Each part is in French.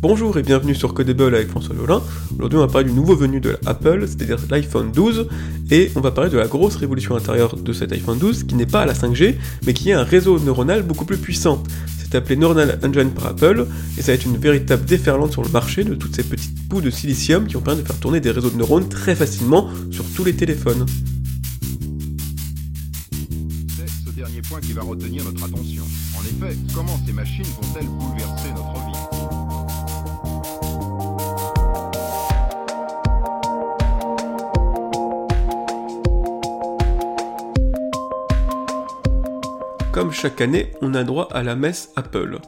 Bonjour et bienvenue sur Codable avec François Lolin. Aujourd'hui on va parler du nouveau venu de Apple, c'est-à-dire l'iPhone 12, et on va parler de la grosse révolution intérieure de cet iPhone 12 qui n'est pas à la 5G, mais qui est un réseau neuronal beaucoup plus puissant. C'est appelé Neuronal Engine par Apple, et ça va être une véritable déferlante sur le marché de toutes ces petites bouts de silicium qui ont permis de faire tourner des réseaux de neurones très facilement sur tous les téléphones. C'est ce dernier point qui va retenir notre attention. En effet, comment ces machines vont-elles bouleverser notre vie? Comme chaque année, on a droit à la messe Apple.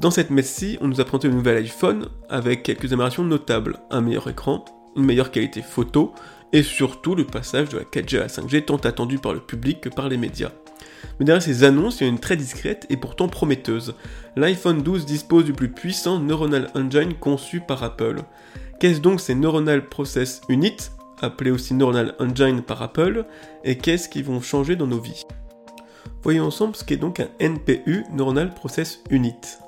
Dans cette messe-ci, on nous a présenté le nouvel iPhone avec quelques améliorations notables, un meilleur écran, une meilleure qualité photo, et surtout le passage de la 4G à la 5G tant attendu par le public que par les médias. Mais derrière ces annonces, il y a une très discrète et pourtant prometteuse. L'iPhone 12 dispose du plus puissant Neuronal Engine conçu par Apple. Qu'est-ce donc ces Neuronal Process Unit, appelés aussi Neuronal Engine par Apple, et qu'est-ce qui vont changer dans nos vies? Voyons ensemble ce qu'est donc un NPU, Neuronal Process Unit.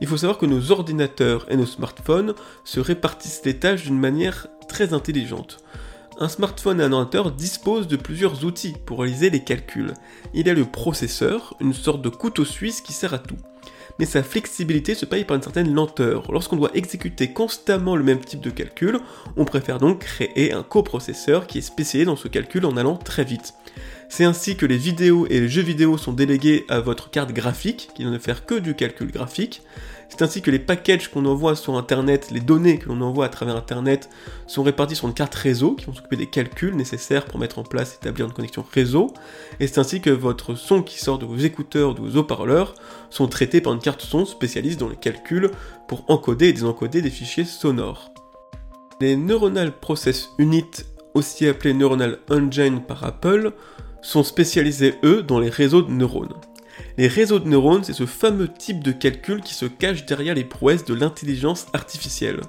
Il faut savoir que nos ordinateurs et nos smartphones se répartissent les tâches d'une manière très intelligente. Un smartphone et un ordinateur disposent de plusieurs outils pour réaliser les calculs. Il y a le processeur, une sorte de couteau suisse qui sert à tout. Mais sa flexibilité se paye par une certaine lenteur. Lorsqu'on doit exécuter constamment le même type de calcul, on préfère donc créer un coprocesseur qui est spécialisé dans ce calcul en allant très vite. C'est ainsi que les vidéos et les jeux vidéo sont délégués à votre carte graphique, qui ne faire que du calcul graphique. C'est ainsi que les packages qu'on envoie sur Internet, les données que l'on envoie à travers Internet, sont répartis sur une carte réseau, qui vont s'occuper des calculs nécessaires pour mettre en place et établir une connexion réseau. Et c'est ainsi que votre son qui sort de vos écouteurs, de vos haut-parleurs, sont traités par une carte son spécialiste dans les calculs pour encoder et désencoder des fichiers sonores. Les Neuronal Process Unit, aussi appelés Neuronal Engine par Apple, sont spécialisés, eux, dans les réseaux de neurones. Les réseaux de neurones, c'est ce fameux type de calcul qui se cache derrière les prouesses de l'intelligence artificielle.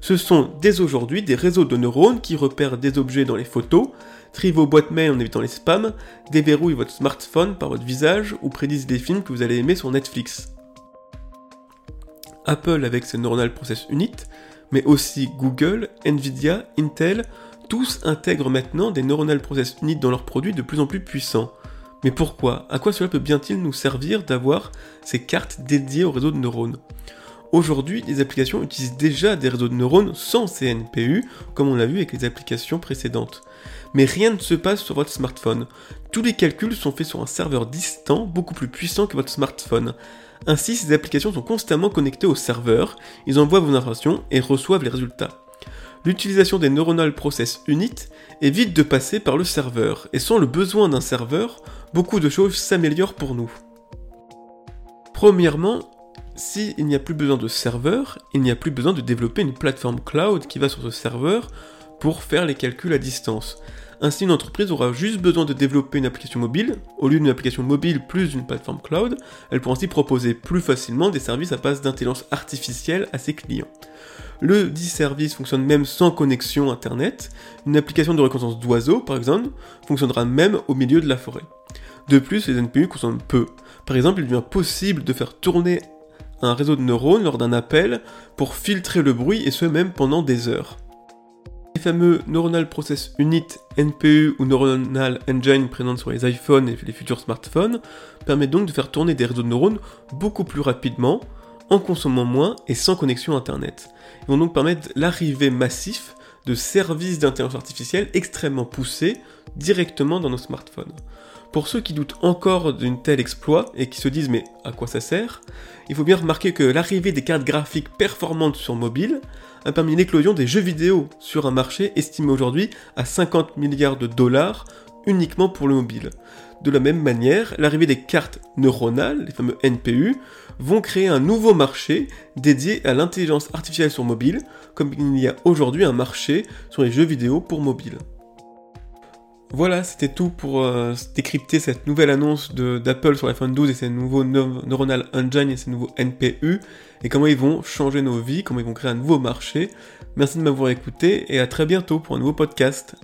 Ce sont dès aujourd'hui des réseaux de neurones qui repèrent des objets dans les photos, trient vos boîtes mail en évitant les spams, déverrouillent votre smartphone par votre visage ou prédisent des films que vous allez aimer sur Netflix. Apple avec ses Neuronal Process Unit, mais aussi Google, Nvidia, Intel, tous intègrent maintenant des Neuronal Process Unit dans leurs produits de plus en plus puissants. Mais pourquoi? À quoi cela peut bien-il nous servir d'avoir ces cartes dédiées au réseau de neurones? Aujourd'hui, les applications utilisent déjà des réseaux de neurones sans CNPU, comme on l'a vu avec les applications précédentes. Mais rien ne se passe sur votre smartphone. Tous les calculs sont faits sur un serveur distant, beaucoup plus puissant que votre smartphone. Ainsi, ces applications sont constamment connectées au serveur, ils envoient vos informations et reçoivent les résultats l'utilisation des Neuronal Process Unit évite de passer par le serveur, et sans le besoin d'un serveur, beaucoup de choses s'améliorent pour nous. Premièrement, s'il n'y a plus besoin de serveur, il n'y a plus besoin de développer une plateforme cloud qui va sur ce serveur pour faire les calculs à distance. Ainsi, une entreprise aura juste besoin de développer une application mobile. Au lieu d'une application mobile plus une plateforme cloud, elle pourra ainsi proposer plus facilement des services à base d'intelligence artificielle à ses clients. Le dit service fonctionne même sans connexion internet. Une application de reconnaissance d'oiseaux, par exemple, fonctionnera même au milieu de la forêt. De plus, les NPU consomment peu. Par exemple, il devient possible de faire tourner un réseau de neurones lors d'un appel pour filtrer le bruit et ce même pendant des heures. Fameux Neuronal Process Unit NPU ou Neuronal Engine présents sur les iPhones et les futurs smartphones permettent donc de faire tourner des réseaux de neurones beaucoup plus rapidement, en consommant moins et sans connexion internet. Ils vont donc permettre l'arrivée massif de services d'intelligence artificielle extrêmement poussés directement dans nos smartphones. Pour ceux qui doutent encore d'un tel exploit et qui se disent mais à quoi ça sert, il faut bien remarquer que l'arrivée des cartes graphiques performantes sur mobile a permis l'éclosion des jeux vidéo sur un marché estimé aujourd'hui à 50 milliards de dollars uniquement pour le mobile. De la même manière, l'arrivée des cartes neuronales, les fameux NPU, vont créer un nouveau marché dédié à l'intelligence artificielle sur mobile, comme il y a aujourd'hui un marché sur les jeux vidéo pour mobile. Voilà, c'était tout pour euh, décrypter cette nouvelle annonce d'Apple sur l'iPhone 12 et ses nouveaux Neuronal Engine et ses nouveaux NPU, et comment ils vont changer nos vies, comment ils vont créer un nouveau marché. Merci de m'avoir écouté, et à très bientôt pour un nouveau podcast.